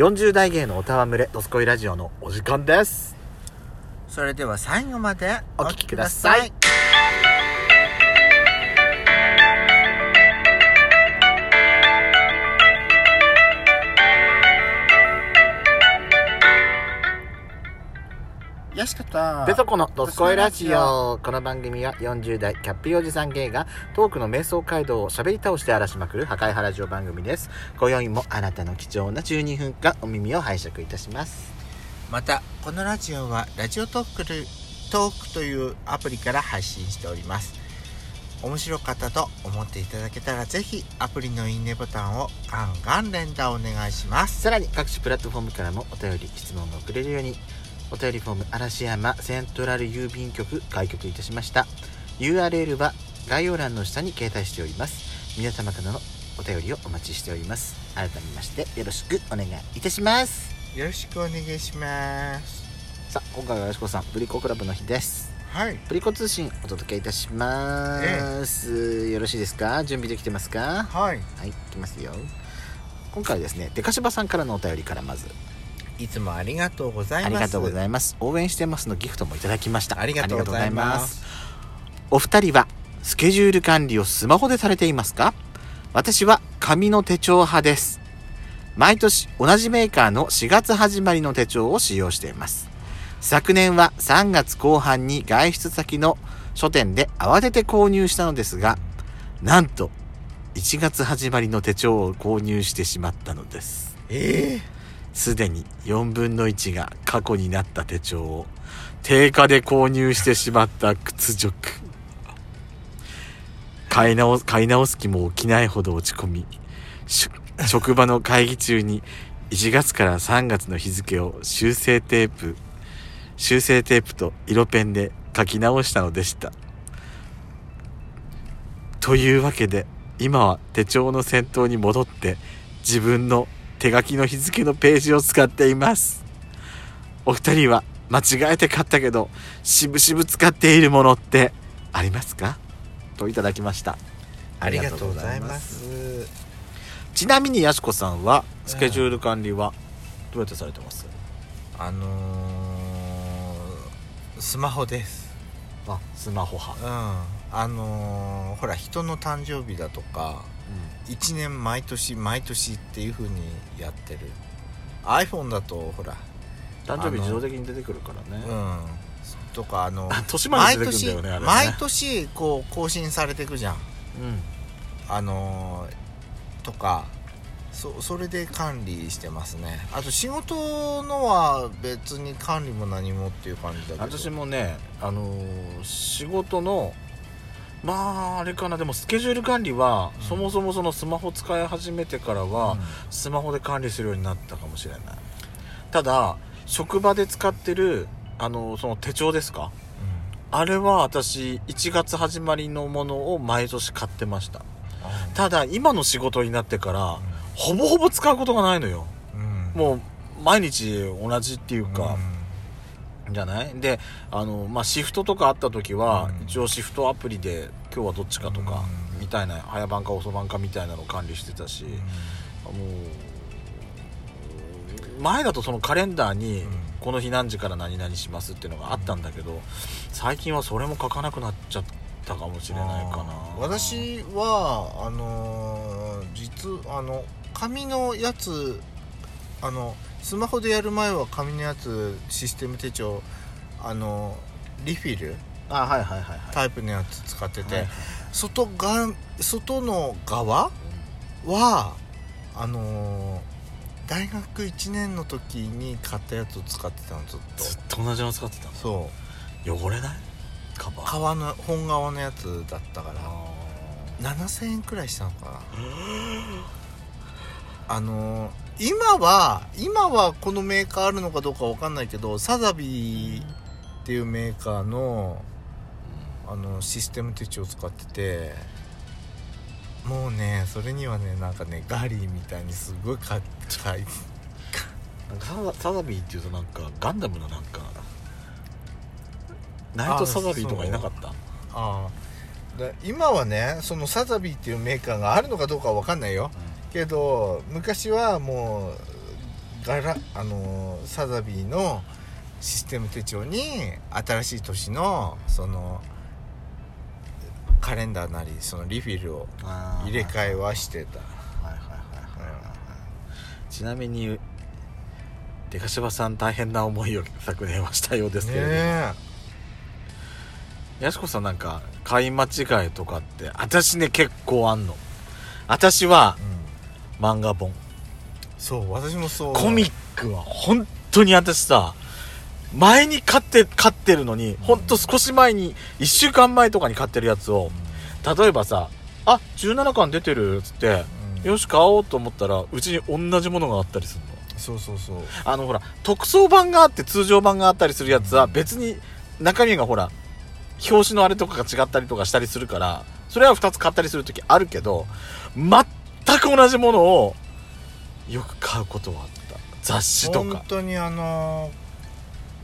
40代芸のおたわむれドスコイラジオのお時間です。それでは最後までお聞きくださいよしかった。ペソコのドスコイラジオ。この番組は40代キャッピーおじさん芸がトークの瞑想街道を喋り倒して荒らしまくる破壊派ラジオ番組です。今宵もあなたの貴重な12分間お耳を拝借いたします。またこのラジオはラジオトークルトークというアプリから配信しております。面白かったと思っていただけたらぜひアプリのいいねボタンをガンガン連打お願いします。さらに各種プラットフォームからもお便り質問が送れるようにお便りフォーム嵐山セントラル郵便局開局いたしました。URL は概要欄の下に掲載しております。皆様からのお便りをお待ちしております。改めましてよろしくお願いいたします。よろしくお願いします。さあ今回はよしこさんブリコクラブの日です。はい。ブリコ通信お届けいたします、よろしいですか？準備できてますか？はい。はいいきますよ。今回はですねデカシバさんからのお便りからまずいつもありがとうございます。ありがとうございます。応援してますのギフトもいただきました。ありがとうございます。お二人はスケジュール管理をスマホでされていますか？私は紙の手帳派です。毎年同じメーカーの4月始まりの手帳を使用しています。昨年は3月後半に外出先の書店で慌てて購入したのですがなんと1月始まりの手帳を購入してしまったのです。えすでに4分の1が過去になった手帳を定価で購入してしまった屈辱。買い直す買い直す気も起きないほど落ち込み職場の会議中に1月から3月の日付を修正テープ修正テープと色ペンで書き直したのでした。というわけで今は手帳の先頭に戻って自分の手書きの日付のページを使っています。お二人は間違えて買ったけどしぶしぶ使っているものってありますか？といただきました。ありがとうございます。ちなみにやしこさんはスケジュール管理はどうやってされてます？あのー、スマホです。あスマホうん。派、あのー、ほら人の誕生日だとか1年毎年毎年っていう風にやってる。iPhone だとほら誕生日自動的に出てくるからね、うん。とかあのあ 年まで出てくるんだよねね。毎年こう更新されていくじゃん。うん。あのーとかそそれで管理してますね。あと仕事のは別に管理も何もっていう感じだけど。私もねあのー仕事のまああれかな。でもスケジュール管理は、うんそもそもそのスマホ使い始めてからは、うん。スマホで管理するようになったかもしれない。ただ職場で使ってるあのその手帳ですか？あれは私1月始まりのものを毎年買ってました。ただ今の仕事になってからほぼほぼ使うことがないのよ。うん。もう毎日同じっていううん。か、じゃない？であの、まあ、シフトとかあった時は、うん。一応シフトアプリで今日はどっちかとか、うん。みたいな早番か遅番かみたいなのを管理してたし、うん。もう前だとそのカレンダーに、うん。この日何時から何々しますっていうのがあったんだけど最近はそれも書かなくなっちゃったかもしれないかな。私はあのー実あの紙のやつあのスマホでやる前は紙のやつシステム手帳あのリフィル？あはいはいはいはい。タイプのやつ使ってて、はい外が外の側？はあのー大学1年の時に買ったやつを使ってたのずっと。ずっと同じの使ってたの？そう。汚れない？カバー？革の本革のやつだったから。あ7000円くらいしたのかな。あのー今は今はこのメーカーあるのかどうかわかんないけどサザビーっていうメーカーのあのシステム手帳を使っててもうねそれにはねなんかねガリーみたいにすごいかかいサザビーっていうとなんかガンダムのなんかナイトサザビーとかいなかった？ああで今はねそのサザビーっていうメーカーがあるのかどうかは分かんないよけど昔はもうガラあのーサザビーのシステム手帳に新しい年のそのカレンダーなりそのリフィルを入れ替えはしてた。はいはいはいはいちなみにデカシバさん大変な思いを昨年はしたようですけれども、ねやしこさんなんか買い間違いとかって私ね結構あんの。私はえ、うん、漫画本。そう私もそう。コミックは本当に私さ前に買って買ってるのに本当少し前に1週間前とかに買ってるやつを例えばさあ17巻出てるっつってうん。よし買おうと思ったらうちに同じものがあったりするの。そうそうそう。あのほら特装版があって通常版があったりするやつは別に中身がほら表紙のあれとかが違ったりとかしたりするからそれは2つ買ったりする時あるけど全く同じものをよく買うことはあった。雑誌と本か当にあのー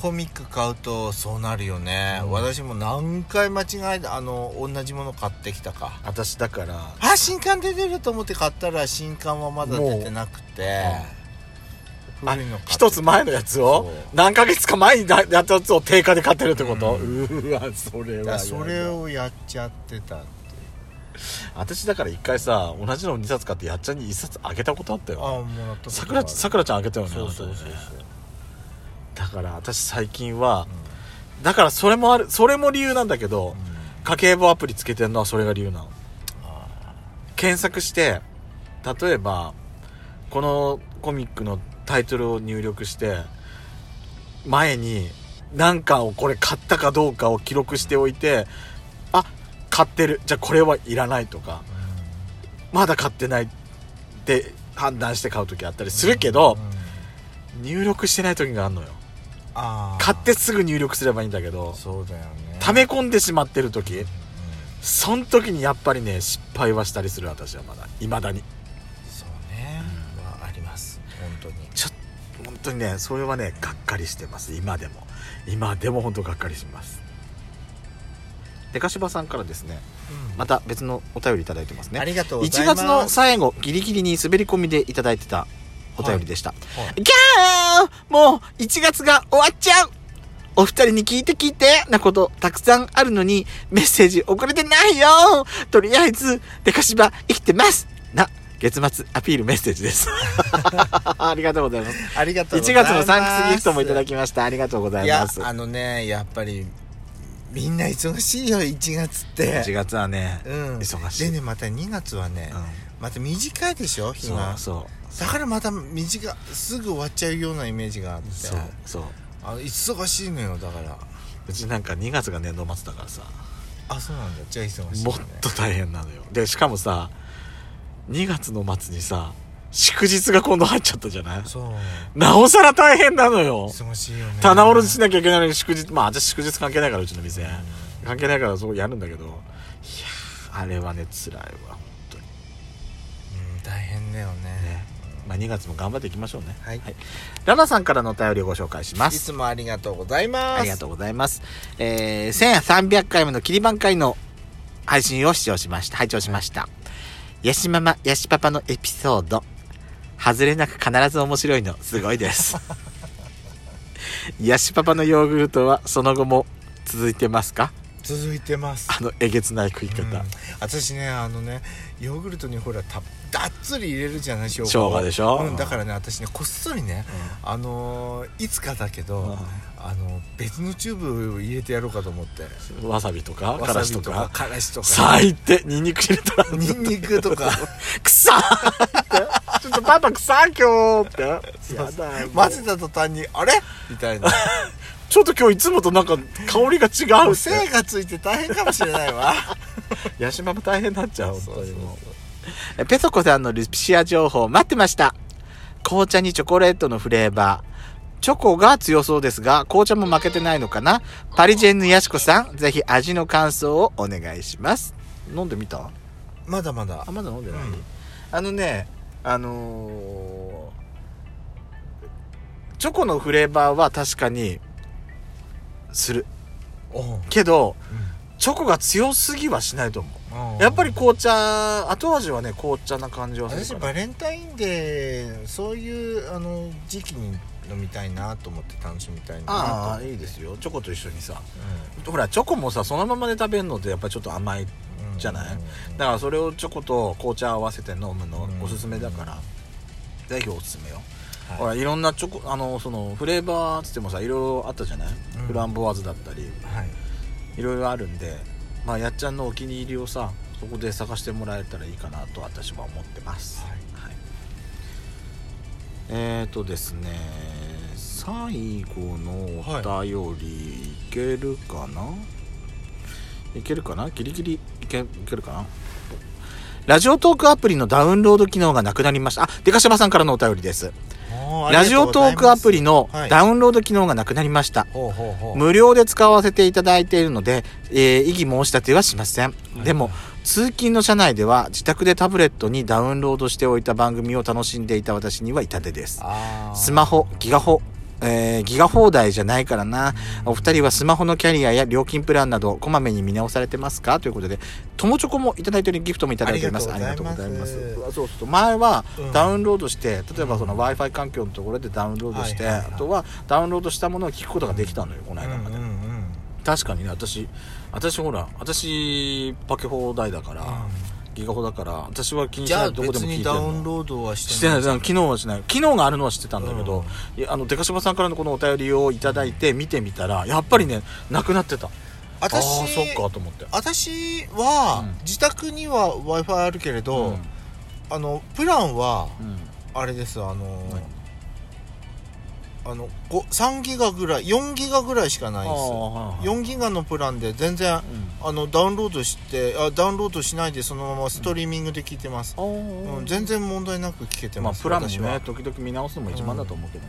コミック買うとそうなるよね、うん。私も何回間違えてあの同じもの買ってきたか。私だから。あ新刊出てると思って買ったら新刊はまだ出てなくて。あ古いの買って一つ前のやつを何ヶ月か前にやったやつを定価で買ってるってこと、ううんーわそれはそれをやっちゃってた私だから一回さ同じのを2冊買ってやっちゃんに1冊あげたことあったあよもらったさくらさくらちゃんあげたよねそうそうそうそう。だから私最近はだからそれもあるそれも理由なんだけどうん。家計簿アプリつけてるのはそれが理由なの。あ検索して例えばこのコミックのタイトルを入力して前に何かをこれ買ったかどうかを記録しておいてあ買ってる。じゃあこれはいらないとか。ーまだ買ってないって判断して買う時あったりうんするけどうん。入力してない時があるのよ。買ってすぐ入力すればいいんだけどそうだよね。溜め込んでしまってる時うん。そん時にやっぱりね失敗はしたりする私はまだ。未だに。そうね。はあります。本当に。ちょ本当にねそれはねがっかりしてます。今でも。今でも本当がっかりしますでかしばさんからですねまた別のお便りいただいてますね。ありがとうござ1います。月の最後ギリギリに滑り込みでいただいてたお便りでした、はい。ギャーもう1月が終わっちゃう。お二人に聞いて聞いてなことたくさんあるのにメッセージ送れてないよ。とりあえず、デカシバ生きてます。な、月末アピールメッセージです。ありがとうございます。ありがとうござ1います。月のサンクスギフトもいただきました。ありがとうございます。あのねやっぱりみんな忙しいよ1月って。1月はね、うん。忙しい。でねまた2月はね、うん。また短いでしょ日そうがそう。だからまた短すぐ終わっちゃうようなイメージがあって。そうそう。あの忙しいのよだから。うちなんか2月が年度末だからさ、あそうなんだ。じゃあ忙しい、ね、もっと大変なのよ。で、しかもさ、2月の末にさ、祝日が今度入っちゃったじゃない？そうなおさら大変なのよ。忙しいよね棚卸ししなきゃいけないのに祝日、まあ私祝日関係ないからうちの店。関係ないからそうやるんだけど、いやーあれはね、辛いわ、本当に。うん大変だよねね。まあ2月も頑張っていきましょうね。はいラナさんからのお便りをご紹介します。いつもありがとうございますありがとうございます。えー、1300回目の切り番会の配信を視聴しました。拝聴しました。ヤシママ、ヤシパパのエピソード。外れなく必ず面白いの、すごいです。ヤシパパのヨーグルトはその後も続いてますか？続いてます。あのえげつない食い方。うん。私ねあのねヨーグルトにほらたがっつり入れるじゃない生生姜でしょ？うん、だからね私ねこっそりねあのーいつかだけど、うん。あの別のチューブを入れてやろうかと思って。わさびとかわからしとさびとか。か。からしとか。最低。ニンニク入れたら。ニンニクとか。くさーっょっとパパくさー今日って。やだよ混ぜた途端にあれ？みたいな。ちょっと今日いつもとなんか香りが違う精がついて大変かもしれないわ。ヤシマも大変になっちゃう、本当にもそうペソコさんのルシア情報待ってました。紅茶にチョコレートのフレーバー。チョコが強そうですが、紅茶も負けてないのかな？パリジェンヌヤシコさん、ぜひ味の感想をお願いします。飲んでみた？まだまだ。あ、まだ飲んでない、うん。あのね、あのーチョコのフレーバーは確かに、する。けど、チョコが強すぎはしないと思う。うん。やっぱり紅茶後味はね紅茶な感じはする私バレンタインデーそういうあの時期に飲みたいなと思って楽しみたいな。とああいいですよ。チョコと一緒にさ。ほらチョコもさそのままで食べるのってやっぱりちょっと甘いうんじゃない？うんだからそれをチョコと紅茶合わせて飲むのうん。おすすめだから、ぜひおすすめよ、はい。ほらいろんなチョコあのそのフレーバーっつってもさいろいろあったじゃない、うん。フランボワーズだったり。はい。いろいろあるんでまあやっちゃんのお気に入りをさそこで探してもらえたらいいかなと私は思ってます、はい。はい。えーとですね最後のお便りいけるかな、い、けるかな？ギリギリいけいけるかな？ラジオトークアプリのダウンロード機能がなくなりました。あ、デカシバさんからのお便りです。ラジオトークアプリのはいダウンロード機能がなくなりました。ほうほうほう無料で使わせていただいているので、えー異議申し立てはしません。いでも、通勤の車内では自宅でタブレットにダウンロードしておいた番組を楽しんでいた私には痛手です。スマホ、ギガホ、えーギガ放題じゃないからな。お二人はスマホのキャリアや料金プランなどこまめに見直されてますか？ということで、友チョコもいただいており、ギフトもいただいております。あありがとうございま。すすそうそうそう。前はうんダウンロードして、例えばその Wi-Fi 環境のところでダウンロードして、あとはダウンロードしたものを聞くことができたのよ、この間まで。うんうんうん確かにね、私、私ほら、私、パケ放題だから、ギガホだから、私は気にしないどこで別も聞いてるの。にダウンロードはしてしてない、機能はしない。機能があるのは知ってたんだけど、いやあの、デカシバさんからのこのお便りをいただいて見てみたら、やっぱりね、なくなってた。私ああ、そっかと思って。私は、うん自宅には w i f i あるけれど、うんあのプランはうんあれですあの何？あのご3ギガぐらい4ギガぐらいしかないです。ああはいはい4ギガのプランで全然うん。あのダウンロードしてあダウンロードしないでそのままストリーミングで聞いてます、あうんー全然問題なく聞けてまあ、ます、プランもね、時々見直すのも一番だと思うけどね。